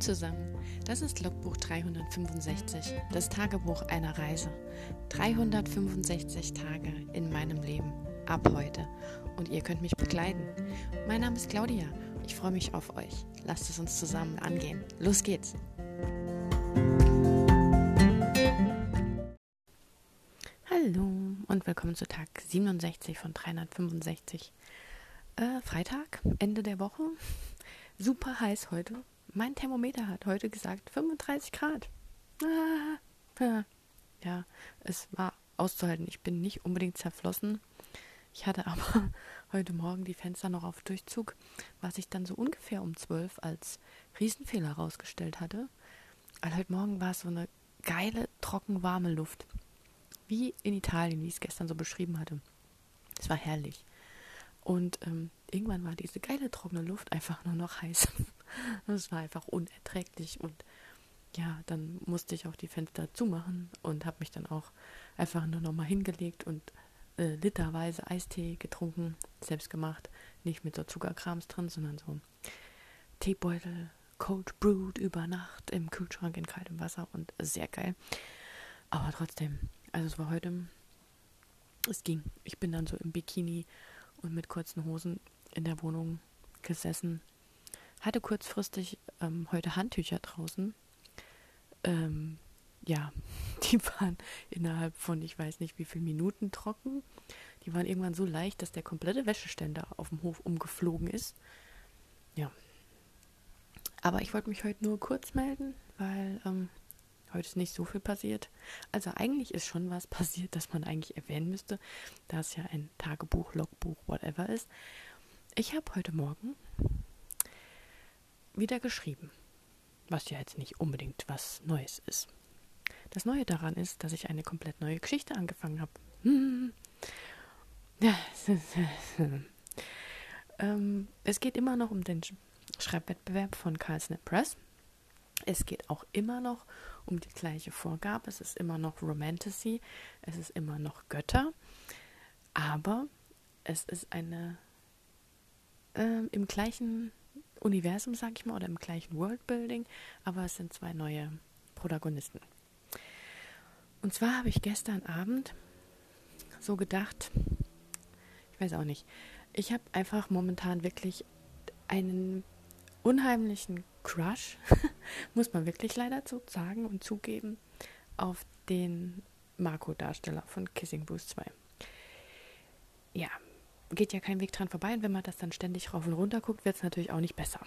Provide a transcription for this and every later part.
Zusammen, das ist Logbuch 365, das Tagebuch einer Reise. 365 Tage in meinem Leben, ab heute. Und ihr könnt mich begleiten. Mein Name ist Claudia, ich freue mich auf euch. Lasst es uns zusammen angehen. Los geht's! Hallo und willkommen zu Tag 67 von 365. Äh, Freitag, Ende der Woche. Super heiß heute. Mein Thermometer hat heute gesagt 35 Grad. Ah, ja, es war auszuhalten. Ich bin nicht unbedingt zerflossen. Ich hatte aber heute Morgen die Fenster noch auf Durchzug, was ich dann so ungefähr um 12 als Riesenfehler herausgestellt hatte. Weil heute Morgen war es so eine geile, trocken, warme Luft. Wie in Italien, wie ich es gestern so beschrieben hatte. Es war herrlich. Und ähm, irgendwann war diese geile trockene Luft einfach nur noch heiß. Es war einfach unerträglich und ja, dann musste ich auch die Fenster zumachen und habe mich dann auch einfach nur noch mal hingelegt und äh, literweise Eistee getrunken, selbst gemacht, nicht mit so Zuckerkrams drin, sondern so Teebeutel, cold brewed über Nacht im Kühlschrank in kaltem Wasser und sehr geil. Aber trotzdem, also es war heute, es ging. Ich bin dann so im Bikini und mit kurzen Hosen in der Wohnung gesessen. Hatte kurzfristig ähm, heute Handtücher draußen. Ähm, ja, die waren innerhalb von ich weiß nicht wie viele Minuten trocken. Die waren irgendwann so leicht, dass der komplette Wäscheständer auf dem Hof umgeflogen ist. Ja. Aber ich wollte mich heute nur kurz melden, weil ähm, heute ist nicht so viel passiert. Also eigentlich ist schon was passiert, das man eigentlich erwähnen müsste, da es ja ein Tagebuch, Logbuch, whatever ist. Ich habe heute Morgen wieder geschrieben, was ja jetzt nicht unbedingt was Neues ist. Das Neue daran ist, dass ich eine komplett neue Geschichte angefangen habe. Hm. ähm, es geht immer noch um den Schreibwettbewerb von Carlsnet Press. Es geht auch immer noch um die gleiche Vorgabe. Es ist immer noch Romantasy. Es ist immer noch Götter. Aber es ist eine äh, im gleichen Universum, sag ich mal, oder im gleichen Worldbuilding, aber es sind zwei neue Protagonisten. Und zwar habe ich gestern Abend so gedacht, ich weiß auch nicht, ich habe einfach momentan wirklich einen unheimlichen Crush, muss man wirklich leider so sagen und zugeben, auf den Marco-Darsteller von Kissing Boost 2. Ja, geht ja kein Weg dran vorbei und wenn man das dann ständig rauf und runter guckt, wird es natürlich auch nicht besser.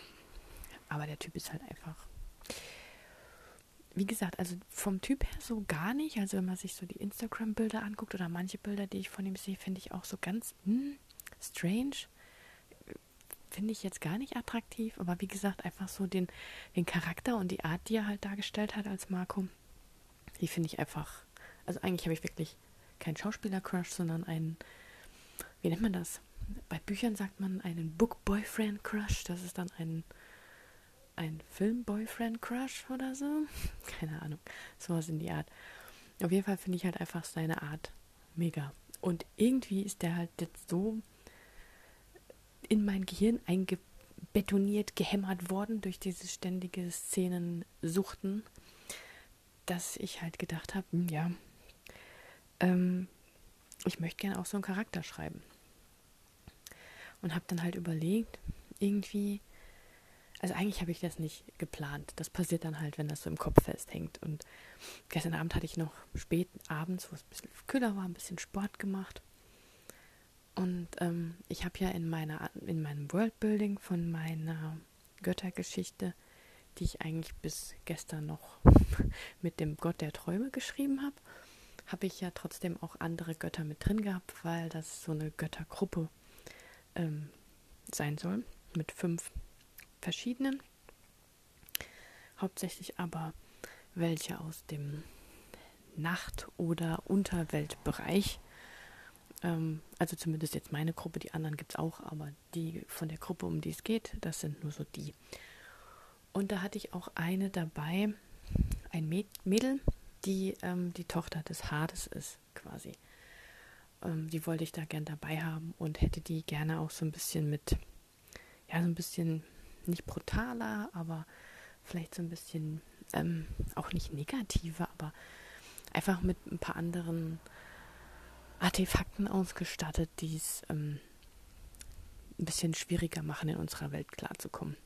Aber der Typ ist halt einfach. Wie gesagt, also vom Typ her so gar nicht. Also wenn man sich so die Instagram-Bilder anguckt oder manche Bilder, die ich von ihm sehe, finde ich auch so ganz hm, strange. Finde ich jetzt gar nicht attraktiv. Aber wie gesagt, einfach so den, den Charakter und die Art, die er halt dargestellt hat als Marco, die finde ich einfach. Also eigentlich habe ich wirklich keinen Schauspieler-Crush, sondern einen wie nennt man das? Bei Büchern sagt man einen Book-Boyfriend-Crush. Das ist dann ein, ein Film-Boyfriend-Crush oder so. Keine Ahnung. Sowas in die Art. Auf jeden Fall finde ich halt einfach seine Art mega. Und irgendwie ist der halt jetzt so in mein Gehirn eingebetoniert, gehämmert worden durch diese ständige Szenensuchten, dass ich halt gedacht habe, hm, ja, ähm, ich möchte gerne auch so einen Charakter schreiben. Und habe dann halt überlegt, irgendwie, also eigentlich habe ich das nicht geplant. Das passiert dann halt, wenn das so im Kopf festhängt. Und gestern Abend hatte ich noch spät abends, wo es ein bisschen kühler war, ein bisschen Sport gemacht. Und ähm, ich habe ja in meiner in meinem Worldbuilding von meiner Göttergeschichte, die ich eigentlich bis gestern noch mit dem Gott der Träume geschrieben habe, habe ich ja trotzdem auch andere Götter mit drin gehabt, weil das so eine Göttergruppe ähm, sein soll mit fünf verschiedenen. Hauptsächlich aber welche aus dem Nacht- oder Unterweltbereich. Ähm, also zumindest jetzt meine Gruppe, die anderen gibt es auch, aber die von der Gruppe, um die es geht, das sind nur so die. Und da hatte ich auch eine dabei, ein Mädel, die ähm, die Tochter des Hades ist, quasi. Ähm, die wollte ich da gern dabei haben und hätte die gerne auch so ein bisschen mit, ja, so ein bisschen nicht brutaler, aber vielleicht so ein bisschen, ähm, auch nicht negativer, aber einfach mit ein paar anderen Artefakten ausgestattet, die es ähm, ein bisschen schwieriger machen, in unserer Welt klarzukommen.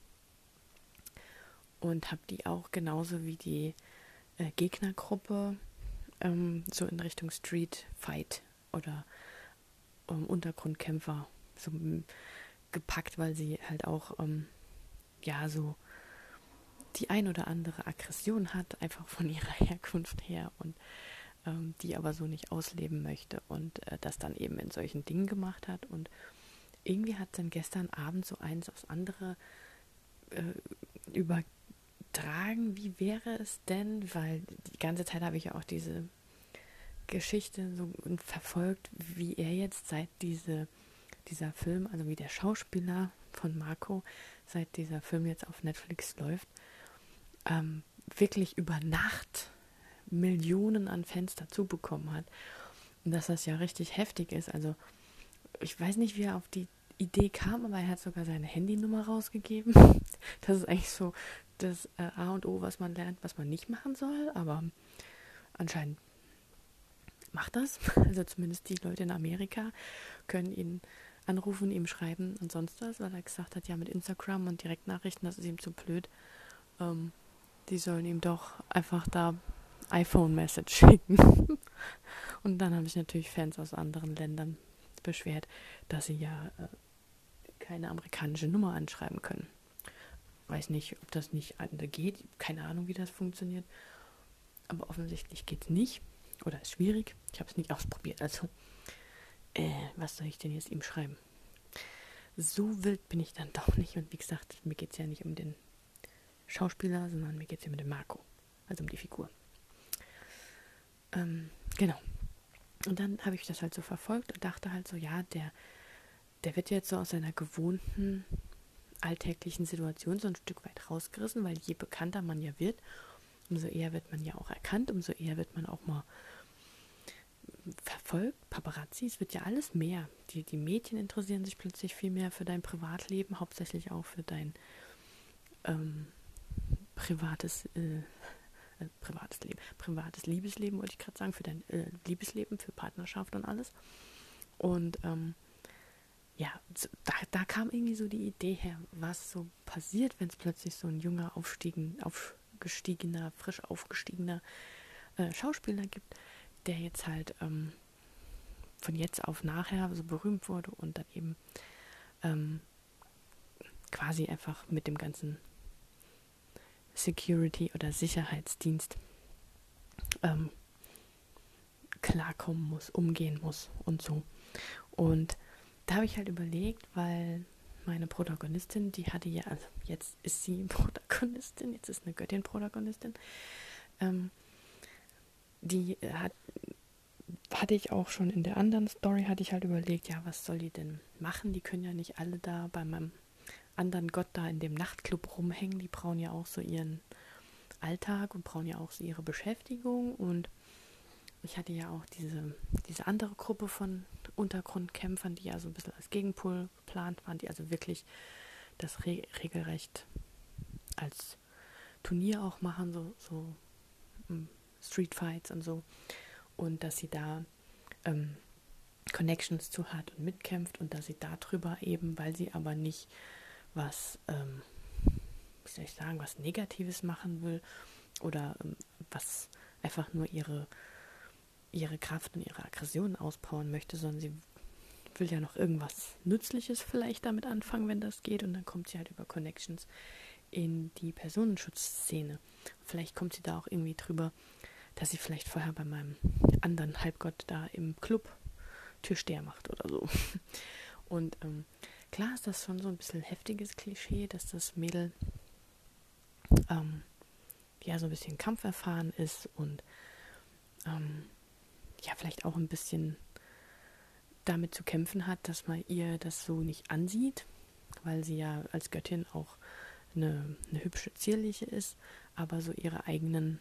Und habe die auch genauso wie die äh, Gegnergruppe ähm, so in Richtung Street Fight oder ähm, Untergrundkämpfer so gepackt, weil sie halt auch ähm, ja so die ein oder andere Aggression hat, einfach von ihrer Herkunft her und ähm, die aber so nicht ausleben möchte und äh, das dann eben in solchen Dingen gemacht hat. Und irgendwie hat dann gestern Abend so eins aufs andere äh, übertragen, wie wäre es denn, weil die ganze Zeit habe ich ja auch diese Geschichte so verfolgt, wie er jetzt seit diese, dieser Film, also wie der Schauspieler von Marco, seit dieser Film jetzt auf Netflix läuft, ähm, wirklich über Nacht Millionen an Fans dazu bekommen hat. Und dass das ja richtig heftig ist. Also ich weiß nicht, wie er auf die Idee kam, aber er hat sogar seine Handynummer rausgegeben. Das ist eigentlich so das äh, A und O, was man lernt, was man nicht machen soll. Aber anscheinend macht das. Also zumindest die Leute in Amerika können ihn anrufen, ihm schreiben und sonst was, weil er gesagt hat, ja mit Instagram und Direktnachrichten, das ist ihm zu blöd. Ähm, die sollen ihm doch einfach da iPhone-Message schicken. und dann habe ich natürlich Fans aus anderen Ländern beschwert, dass sie ja äh, keine amerikanische Nummer anschreiben können. Weiß nicht, ob das nicht geht. Keine Ahnung, wie das funktioniert. Aber offensichtlich geht es nicht. Oder ist schwierig. Ich habe es nicht ausprobiert. Also, äh, was soll ich denn jetzt ihm schreiben? So wild bin ich dann doch nicht. Und wie gesagt, mir geht es ja nicht um den Schauspieler, sondern mir geht es ja mit dem Marco. Also um die Figur. Ähm, genau. Und dann habe ich das halt so verfolgt und dachte halt so, ja, der, der wird jetzt so aus seiner gewohnten alltäglichen Situation so ein Stück weit rausgerissen, weil je bekannter man ja wird, umso eher wird man ja auch erkannt, umso eher wird man auch mal verfolgt, Paparazzi, es wird ja alles mehr. Die, die Mädchen interessieren sich plötzlich viel mehr für dein Privatleben, hauptsächlich auch für dein ähm, privates, äh, äh, privates Leben, privates Liebesleben, wollte ich gerade sagen, für dein äh, Liebesleben, für Partnerschaft und alles. Und ähm, ja, da, da kam irgendwie so die Idee her, was so passiert, wenn es plötzlich so ein junger, aufstiegen, aufgestiegener, frisch aufgestiegener äh, Schauspieler gibt, der jetzt halt ähm, von jetzt auf nachher so berühmt wurde und dann eben ähm, quasi einfach mit dem ganzen Security oder Sicherheitsdienst ähm, klarkommen muss, umgehen muss und so. Und da habe ich halt überlegt, weil meine Protagonistin, die hatte ja, also jetzt ist sie Protagonistin, jetzt ist eine Göttin Protagonistin, ähm, die hat, hatte ich auch schon in der anderen Story, hatte ich halt überlegt, ja, was soll die denn machen? Die können ja nicht alle da bei meinem anderen Gott da in dem Nachtclub rumhängen. Die brauchen ja auch so ihren Alltag und brauchen ja auch so ihre Beschäftigung. Und ich hatte ja auch diese, diese andere Gruppe von Untergrundkämpfern, die ja so ein bisschen als Gegenpol geplant waren, die also wirklich das Re regelrecht als Turnier auch machen, so, so hm, Streetfights und so. Und dass sie da ähm, Connections zu hat und mitkämpft und dass sie darüber eben, weil sie aber nicht was, ähm, wie soll ich sagen, was Negatives machen will oder ähm, was einfach nur ihre, ihre Kraft und ihre Aggression auspowern möchte, sondern sie will ja noch irgendwas Nützliches vielleicht damit anfangen, wenn das geht. Und dann kommt sie halt über Connections in die Personenschutzszene. Vielleicht kommt sie da auch irgendwie drüber, dass sie vielleicht vorher bei meinem anderen Halbgott da im Club Türsteher macht oder so. Und ähm, klar ist das schon so ein bisschen heftiges Klischee, dass das Mädel ähm, ja so ein bisschen kampferfahren ist und ähm, ja vielleicht auch ein bisschen damit zu kämpfen hat, dass man ihr das so nicht ansieht, weil sie ja als Göttin auch eine, eine hübsche, zierliche ist, aber so ihre eigenen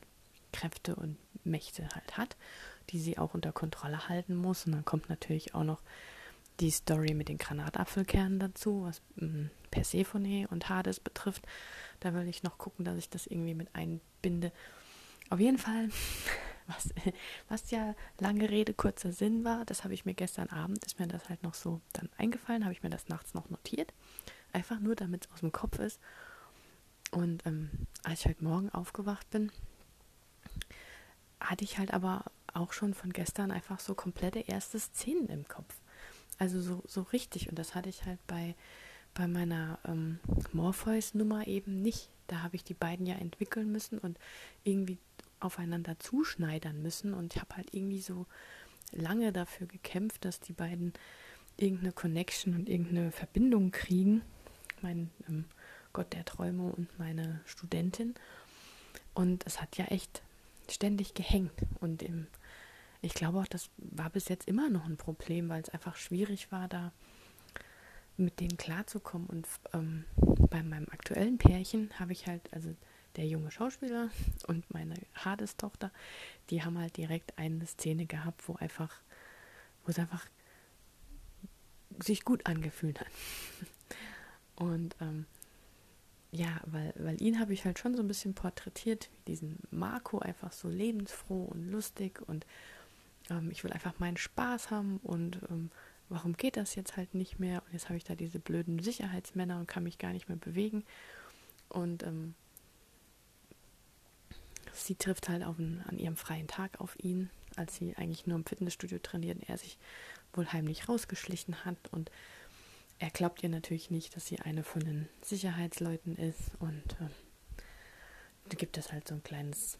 Kräfte und Mächte halt hat, die sie auch unter Kontrolle halten muss. Und dann kommt natürlich auch noch die Story mit den Granatapfelkernen dazu, was mm, Persephone und Hades betrifft. Da will ich noch gucken, dass ich das irgendwie mit einbinde. Auf jeden Fall, was, was ja lange Rede, kurzer Sinn war, das habe ich mir gestern Abend, ist mir das halt noch so dann eingefallen, habe ich mir das nachts noch notiert. Einfach nur, damit es aus dem Kopf ist. Und ähm, als ich heute Morgen aufgewacht bin, hatte ich halt aber auch schon von gestern einfach so komplette erste Szenen im Kopf. Also so, so richtig. Und das hatte ich halt bei, bei meiner ähm, Morpheus-Nummer eben nicht. Da habe ich die beiden ja entwickeln müssen und irgendwie aufeinander zuschneidern müssen. Und ich habe halt irgendwie so lange dafür gekämpft, dass die beiden irgendeine Connection und irgendeine Verbindung kriegen. Mein ähm, Gott der Träume und meine Studentin. Und es hat ja echt ständig gehängt. Und im ich glaube auch, das war bis jetzt immer noch ein Problem, weil es einfach schwierig war, da mit denen klarzukommen. Und ähm, bei meinem aktuellen Pärchen habe ich halt, also der junge Schauspieler und meine Hades-Tochter, die haben halt direkt eine Szene gehabt, wo einfach, wo es einfach sich gut angefühlt hat. Und ähm, ja, weil, weil ihn habe ich halt schon so ein bisschen porträtiert, diesen Marco, einfach so lebensfroh und lustig und ähm, ich will einfach meinen Spaß haben und ähm, warum geht das jetzt halt nicht mehr? Und jetzt habe ich da diese blöden Sicherheitsmänner und kann mich gar nicht mehr bewegen. Und ähm, sie trifft halt einen, an ihrem freien Tag auf ihn, als sie eigentlich nur im Fitnessstudio trainiert und er sich wohl heimlich rausgeschlichen hat. Und er glaubt ihr natürlich nicht, dass sie eine von den Sicherheitsleuten ist. Und äh, gibt es halt so ein kleines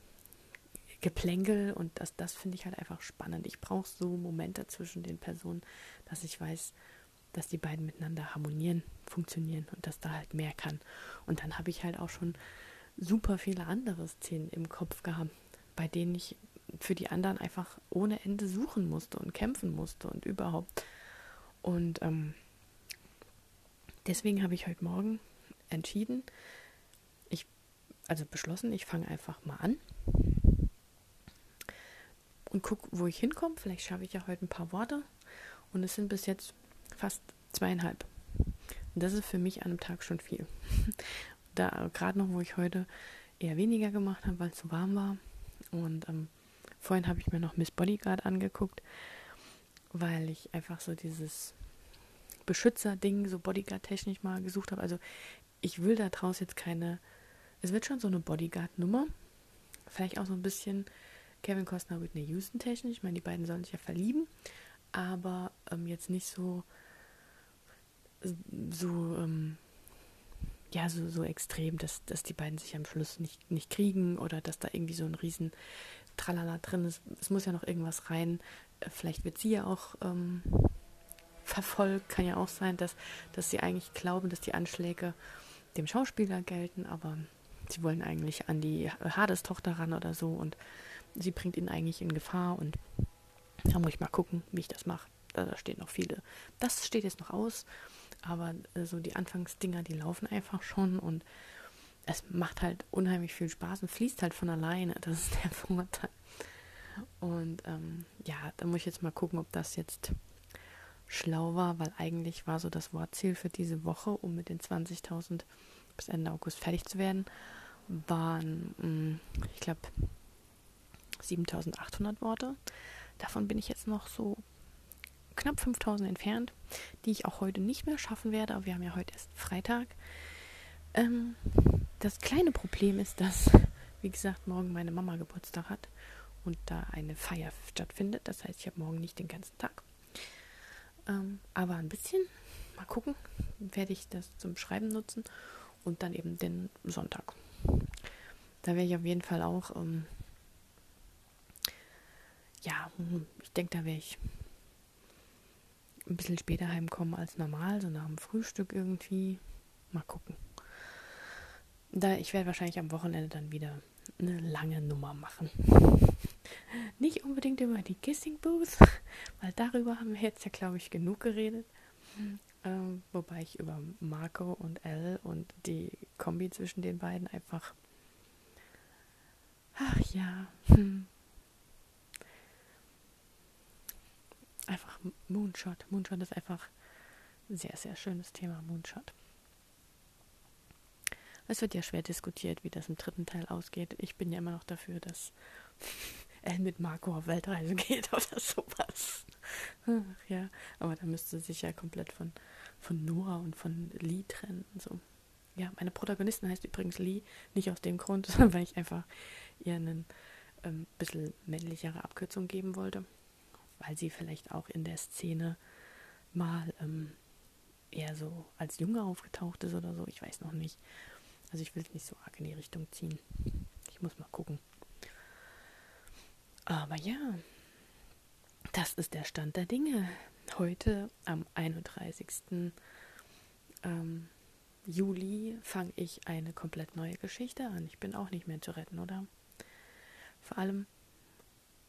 Geplänkel und das, das finde ich halt einfach spannend. Ich brauche so Momente zwischen den Personen, dass ich weiß, dass die beiden miteinander harmonieren, funktionieren und dass da halt mehr kann. Und dann habe ich halt auch schon super viele andere Szenen im Kopf gehabt, bei denen ich für die anderen einfach ohne Ende suchen musste und kämpfen musste und überhaupt. Und ähm, deswegen habe ich heute Morgen entschieden, ich, also beschlossen, ich fange einfach mal an und gucke, wo ich hinkomme. Vielleicht schaffe ich ja heute ein paar Worte. Und es sind bis jetzt fast zweieinhalb. Und das ist für mich an einem Tag schon viel. Da gerade noch, wo ich heute eher weniger gemacht habe, weil es so warm war. Und ähm, vorhin habe ich mir noch Miss Bodyguard angeguckt, weil ich einfach so dieses Beschützer-Ding so Bodyguard-technisch mal gesucht habe. Also ich will da draus jetzt keine. Es wird schon so eine Bodyguard-Nummer. Vielleicht auch so ein bisschen Kevin Costner, Whitney Houston technisch. Ich meine, die beiden sollen sich ja verlieben, aber ähm, jetzt nicht so so ähm, ja so, so extrem, dass, dass die beiden sich am Schluss nicht, nicht kriegen oder dass da irgendwie so ein riesen Tralala drin ist. Es muss ja noch irgendwas rein. Äh, vielleicht wird sie ja auch ähm, verfolgt. Kann ja auch sein, dass, dass sie eigentlich glauben, dass die Anschläge dem Schauspieler gelten, aber sie wollen eigentlich an die Hades-Tochter ran oder so und sie bringt ihn eigentlich in Gefahr und da muss ich mal gucken, wie ich das mache. Da, da stehen noch viele. Das steht jetzt noch aus, aber äh, so die Anfangsdinger, die laufen einfach schon und es macht halt unheimlich viel Spaß und fließt halt von alleine. Das ist der Vorteil. Und ähm, ja, da muss ich jetzt mal gucken, ob das jetzt schlau war, weil eigentlich war so das Wortziel für diese Woche, um mit den 20.000 bis Ende August fertig zu werden, waren, mh, mm, ich glaube, 7800 Worte. Davon bin ich jetzt noch so knapp 5000 entfernt, die ich auch heute nicht mehr schaffen werde. Aber wir haben ja heute erst Freitag. Ähm, das kleine Problem ist, dass, wie gesagt, morgen meine Mama Geburtstag hat und da eine Feier stattfindet. Das heißt, ich habe morgen nicht den ganzen Tag. Ähm, aber ein bisschen, mal gucken, werde ich das zum Schreiben nutzen und dann eben den Sonntag. Da werde ich auf jeden Fall auch ähm, ja, hm, ich denke, da werde ich ein bisschen später heimkommen als normal, so nach dem Frühstück irgendwie. Mal gucken. Da, ich werde wahrscheinlich am Wochenende dann wieder eine lange Nummer machen. Nicht unbedingt über die Kissing Booth, weil darüber haben wir jetzt ja, glaube ich, genug geredet. Ähm, wobei ich über Marco und Elle und die Kombi zwischen den beiden einfach. Ach ja. Hm. einfach Moonshot. Moonshot ist einfach ein sehr, sehr schönes Thema, Moonshot. Es wird ja schwer diskutiert, wie das im dritten Teil ausgeht. Ich bin ja immer noch dafür, dass Elle mit Marco auf Weltreise geht oder sowas. ja, aber da müsste sie sich ja komplett von, von Nora und von Lee trennen. So. Ja, meine Protagonistin heißt übrigens Lee, nicht aus dem Grund, sondern weil ich einfach ihr einen ähm, bisschen männlichere Abkürzung geben wollte, weil sie vielleicht auch in der Szene mal ähm, eher so als Junge aufgetaucht ist oder so, ich weiß noch nicht. Also ich will es nicht so arg in die Richtung ziehen. Ich muss mal gucken. Aber ja, das ist der Stand der Dinge. Heute am 31. Ähm, Juli fange ich eine komplett neue Geschichte an. Ich bin auch nicht mehr zu retten, oder? Vor allem,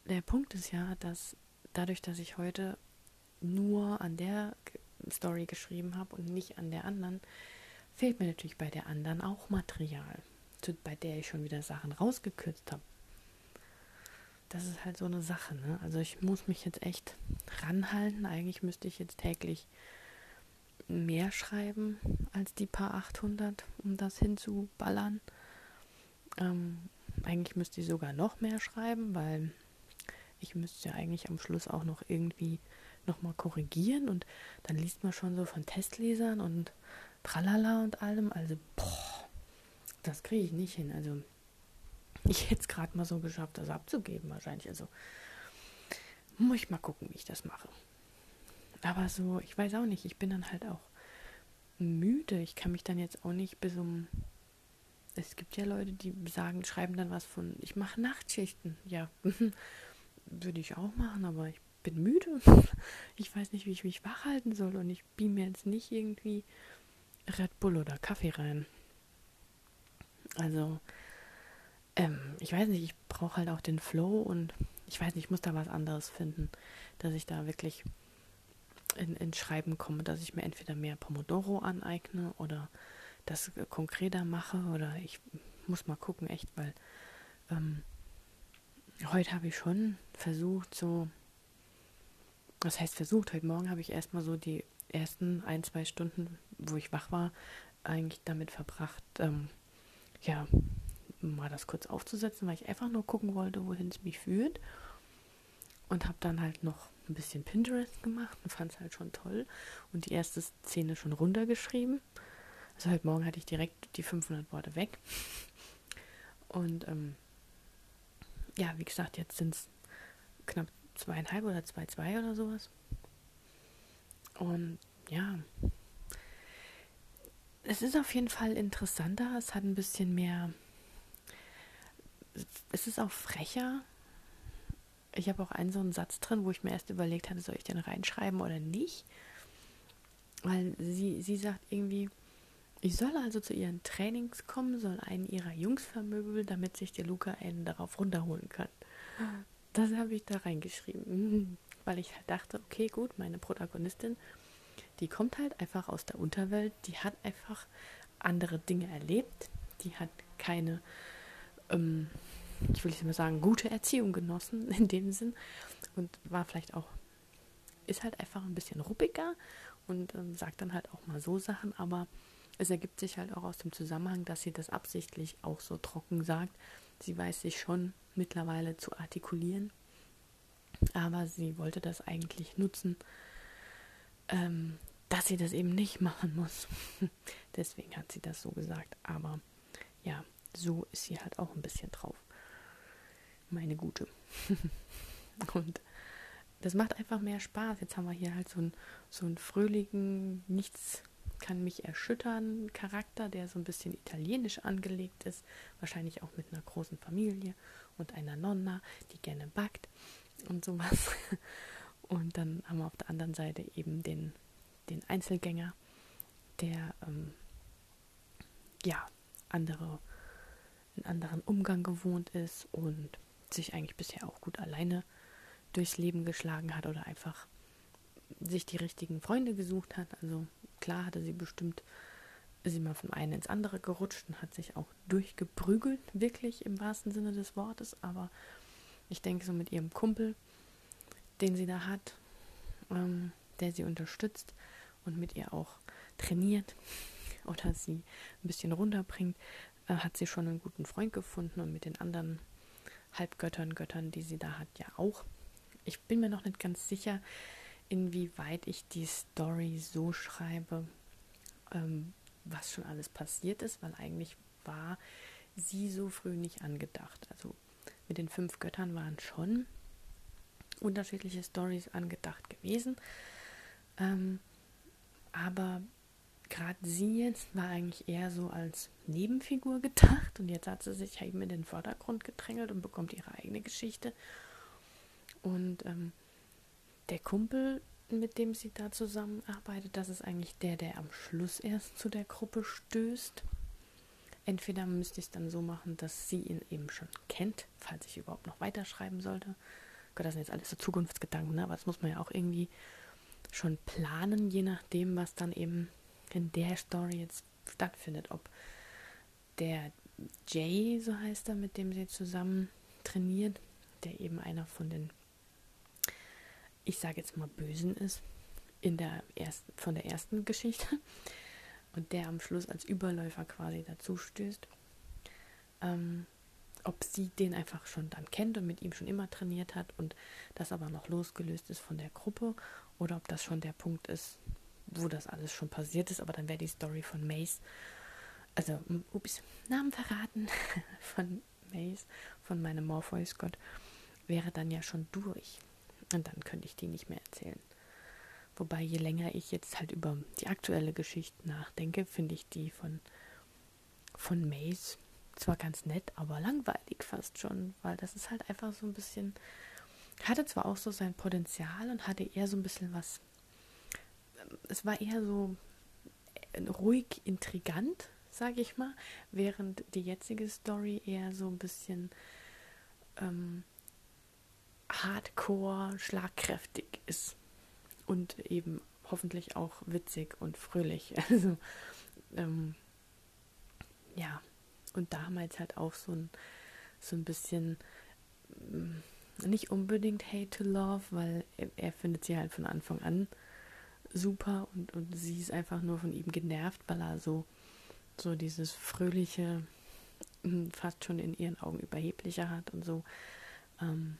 der Punkt ist ja, dass dadurch, dass ich heute nur an der Story geschrieben habe und nicht an der anderen, fehlt mir natürlich bei der anderen auch Material, bei der ich schon wieder Sachen rausgekürzt habe. Das ist halt so eine Sache, ne? Also ich muss mich jetzt echt ranhalten. Eigentlich müsste ich jetzt täglich mehr schreiben als die paar 800, um das hinzuballern. Ähm, eigentlich müsste ich sogar noch mehr schreiben, weil ich müsste ja eigentlich am Schluss auch noch irgendwie nochmal korrigieren und dann liest man schon so von Testlesern und tralala und allem. Also, boah, das kriege ich nicht hin. Also, ich hätte es gerade mal so geschafft, das abzugeben wahrscheinlich. Also, muss ich mal gucken, wie ich das mache. Aber so, ich weiß auch nicht, ich bin dann halt auch müde. Ich kann mich dann jetzt auch nicht bis um. Es gibt ja Leute, die sagen, schreiben dann was von, ich mache Nachtschichten. Ja, würde ich auch machen, aber ich bin müde. Ich weiß nicht, wie ich mich wach halten soll und ich beam mir jetzt nicht irgendwie Red Bull oder Kaffee rein. Also, ähm, ich weiß nicht, ich brauche halt auch den Flow und ich weiß nicht, ich muss da was anderes finden, dass ich da wirklich in, in Schreiben komme, dass ich mir entweder mehr Pomodoro aneigne oder das konkreter mache oder ich muss mal gucken, echt, weil ähm, heute habe ich schon versucht, so, was heißt versucht, heute Morgen habe ich erstmal so die ersten ein, zwei Stunden, wo ich wach war, eigentlich damit verbracht, ähm, ja, mal das kurz aufzusetzen, weil ich einfach nur gucken wollte, wohin es mich führt. Und habe dann halt noch ein bisschen Pinterest gemacht und fand es halt schon toll. Und die erste Szene schon runtergeschrieben. Also heute Morgen hatte ich direkt die 500 Worte weg. Und ähm, ja, wie gesagt, jetzt sind es knapp zweieinhalb oder zwei, zwei oder sowas. Und ja, es ist auf jeden Fall interessanter. Es hat ein bisschen mehr. Es ist auch frecher. Ich habe auch einen so einen Satz drin, wo ich mir erst überlegt hatte, soll ich den reinschreiben oder nicht. Weil sie, sie sagt irgendwie, ich soll also zu ihren Trainings kommen, soll einen ihrer Jungs vermöbeln, damit sich der Luca einen darauf runterholen kann. Das habe ich da reingeschrieben, weil ich halt dachte, okay, gut, meine Protagonistin die kommt halt einfach aus der Unterwelt, die hat einfach andere Dinge erlebt, die hat keine, ähm, ich will nicht mal sagen, gute Erziehung genossen in dem Sinn und war vielleicht auch, ist halt einfach ein bisschen ruppiger und ähm, sagt dann halt auch mal so Sachen, aber es ergibt sich halt auch aus dem Zusammenhang, dass sie das absichtlich auch so trocken sagt. Sie weiß sich schon mittlerweile zu artikulieren, aber sie wollte das eigentlich nutzen, ähm, dass sie das eben nicht machen muss. Deswegen hat sie das so gesagt. Aber ja, so ist sie halt auch ein bisschen drauf. Meine Gute. Und das macht einfach mehr Spaß. Jetzt haben wir hier halt so einen, so einen fröhlichen, nichts kann mich erschüttern Charakter, der so ein bisschen italienisch angelegt ist. Wahrscheinlich auch mit einer großen Familie und einer Nonna, die gerne backt und sowas. Und dann haben wir auf der anderen Seite eben den, den Einzelgänger, der ähm, ja andere, einen anderen Umgang gewohnt ist und sich eigentlich bisher auch gut alleine durchs Leben geschlagen hat oder einfach sich die richtigen Freunde gesucht hat. Also klar hatte sie bestimmt, sie mal vom einen ins andere gerutscht und hat sich auch durchgeprügelt, wirklich im wahrsten Sinne des Wortes. Aber ich denke so mit ihrem Kumpel, den sie da hat, ähm, der sie unterstützt und mit ihr auch trainiert oder sie ein bisschen runterbringt, äh, hat sie schon einen guten Freund gefunden und mit den anderen Halbgöttern, Göttern, die sie da hat, ja auch. Ich bin mir noch nicht ganz sicher, inwieweit ich die Story so schreibe, ähm, was schon alles passiert ist, weil eigentlich war sie so früh nicht angedacht. Also mit den fünf Göttern waren schon unterschiedliche Stories angedacht gewesen. Ähm, aber gerade sie jetzt war eigentlich eher so als Nebenfigur gedacht und jetzt hat sie sich eben in den Vordergrund gedrängelt und bekommt ihre eigene Geschichte. Und ähm, der Kumpel, mit dem sie da zusammenarbeitet, das ist eigentlich der, der am Schluss erst zu der Gruppe stößt. Entweder müsste ich es dann so machen, dass sie ihn eben schon kennt, falls ich überhaupt noch weiterschreiben sollte. Gott, das sind jetzt alles so Zukunftsgedanken, ne? aber das muss man ja auch irgendwie schon planen, je nachdem, was dann eben in der Story jetzt stattfindet. Ob der Jay, so heißt er, mit dem sie zusammen trainiert, der eben einer von den, ich sage jetzt mal, Bösen ist, in der ersten, von der ersten Geschichte und der am Schluss als Überläufer quasi dazu stößt. Ähm, ob sie den einfach schon dann kennt und mit ihm schon immer trainiert hat und das aber noch losgelöst ist von der Gruppe oder ob das schon der Punkt ist, wo das alles schon passiert ist, aber dann wäre die Story von Mace, also, ups, Namen verraten, von Mace, von meinem Morpheus Gott, wäre dann ja schon durch. Und dann könnte ich die nicht mehr erzählen. Wobei, je länger ich jetzt halt über die aktuelle Geschichte nachdenke, finde ich die von, von Mace zwar ganz nett, aber langweilig fast schon, weil das ist halt einfach so ein bisschen, hatte zwar auch so sein Potenzial und hatte eher so ein bisschen was, es war eher so ruhig intrigant, sage ich mal, während die jetzige Story eher so ein bisschen ähm, hardcore, schlagkräftig ist und eben hoffentlich auch witzig und fröhlich. Also ähm, ja, und damals halt auch so ein, so ein bisschen mm, nicht unbedingt Hate to Love, weil er, er, findet sie halt von Anfang an super und, und sie ist einfach nur von ihm genervt, weil er so, so dieses fröhliche, mm, fast schon in ihren Augen überheblicher hat und so. Ähm,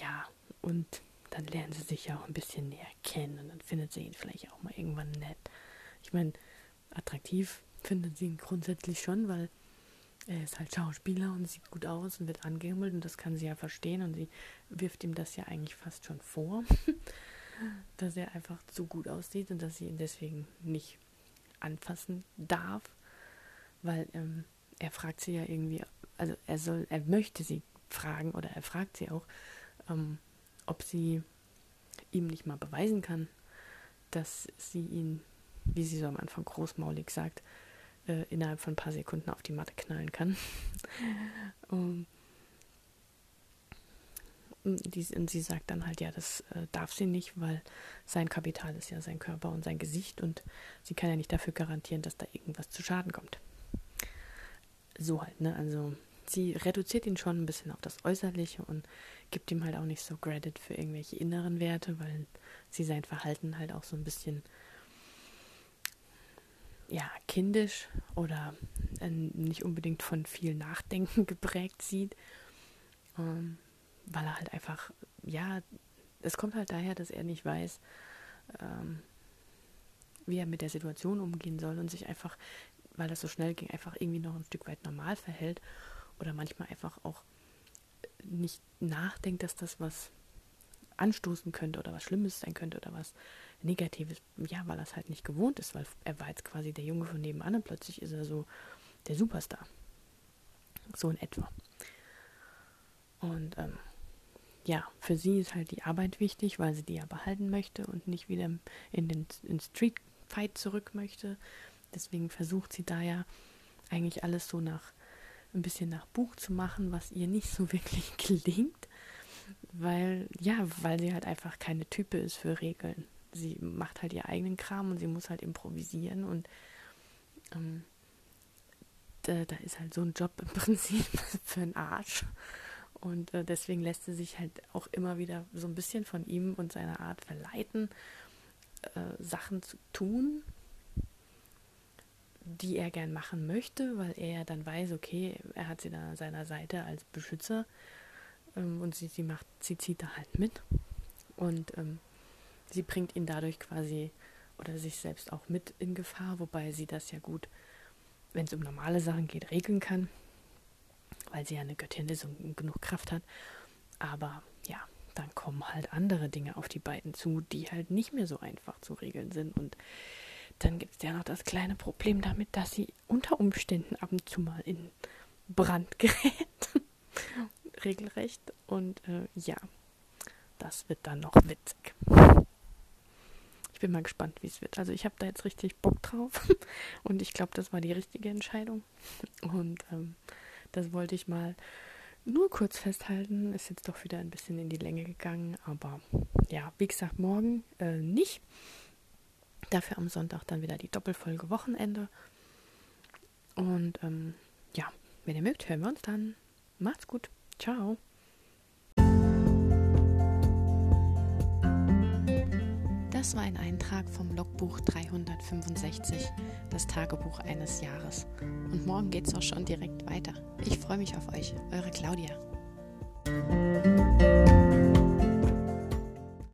ja, und dann lernen sie sich ja auch ein bisschen näher kennen und dann findet sie ihn vielleicht auch mal irgendwann nett. Ich meine, attraktiv findet sie ihn grundsätzlich schon, weil er ist halt Schauspieler und sieht gut aus und wird angehimmelt und das kann sie ja verstehen und sie wirft ihm das ja eigentlich fast schon vor, dass er einfach zu gut aussieht und dass sie ihn deswegen nicht anfassen darf, weil ähm, er fragt sie ja irgendwie, also er soll, er möchte sie fragen oder er fragt sie auch, ähm, ob sie ihm nicht mal beweisen kann, dass sie ihn, wie sie so am Anfang großmaulig sagt, äh, innerhalb von ein paar Sekunden auf die Matte knallen kann. um, die, und sie sagt dann halt, ja, das äh, darf sie nicht, weil sein Kapital ist ja sein Körper und sein Gesicht und sie kann ja nicht dafür garantieren, dass da irgendwas zu Schaden kommt. So halt, ne? Also sie reduziert ihn schon ein bisschen auf das Äußerliche und gibt ihm halt auch nicht so Credit für irgendwelche inneren Werte, weil sie sein Verhalten halt auch so ein bisschen ja, kindisch oder äh, nicht unbedingt von viel Nachdenken geprägt sieht, ähm, weil er halt einfach, ja, es kommt halt daher, dass er nicht weiß, ähm, wie er mit der Situation umgehen soll und sich einfach, weil das so schnell ging, einfach irgendwie noch ein Stück weit normal verhält oder manchmal einfach auch nicht nachdenkt, dass das was anstoßen könnte oder was Schlimmes sein könnte oder was Negatives, ja, weil er es halt nicht gewohnt ist, weil er war jetzt quasi der Junge von nebenan und plötzlich ist er so der Superstar. So in etwa. Und ähm, ja, für sie ist halt die Arbeit wichtig, weil sie die ja behalten möchte und nicht wieder in den in Street Fight zurück möchte. Deswegen versucht sie da ja eigentlich alles so nach ein bisschen nach Buch zu machen, was ihr nicht so wirklich gelingt, weil ja, weil sie halt einfach keine Type ist für Regeln sie macht halt ihr eigenen Kram und sie muss halt improvisieren und ähm, da, da, ist halt so ein Job im Prinzip für einen Arsch. Und äh, deswegen lässt sie sich halt auch immer wieder so ein bisschen von ihm und seiner Art verleiten, äh, Sachen zu tun, die er gern machen möchte, weil er dann weiß, okay, er hat sie da an seiner Seite als Beschützer ähm, und sie, sie macht, sie zieht da halt mit und ähm, sie bringt ihn dadurch quasi oder sich selbst auch mit in Gefahr, wobei sie das ja gut, wenn es um normale Sachen geht, regeln kann, weil sie ja eine Göttin ist und genug Kraft hat. Aber ja, dann kommen halt andere Dinge auf die beiden zu, die halt nicht mehr so einfach zu regeln sind. Und dann gibt es ja noch das kleine Problem damit, dass sie unter Umständen ab und zu mal in Brand gerät. Regelrecht. Und äh, ja, das wird dann noch witzig. Ich bin mal gespannt, wie es wird. Also ich habe da jetzt richtig Bock drauf und ich glaube, das war die richtige Entscheidung. Und ähm, das wollte ich mal nur kurz festhalten. Ist jetzt doch wieder ein bisschen in die Länge gegangen, aber ja, wie gesagt, morgen äh, nicht. Dafür am Sonntag dann wieder die Doppelfolge Wochenende. Und ähm, ja, wenn ihr mögt, hören wir uns dann. Macht's gut. Ciao. Das war ein Eintrag vom Logbuch 365, das Tagebuch eines Jahres. Und morgen geht's auch schon direkt weiter. Ich freue mich auf euch, eure Claudia.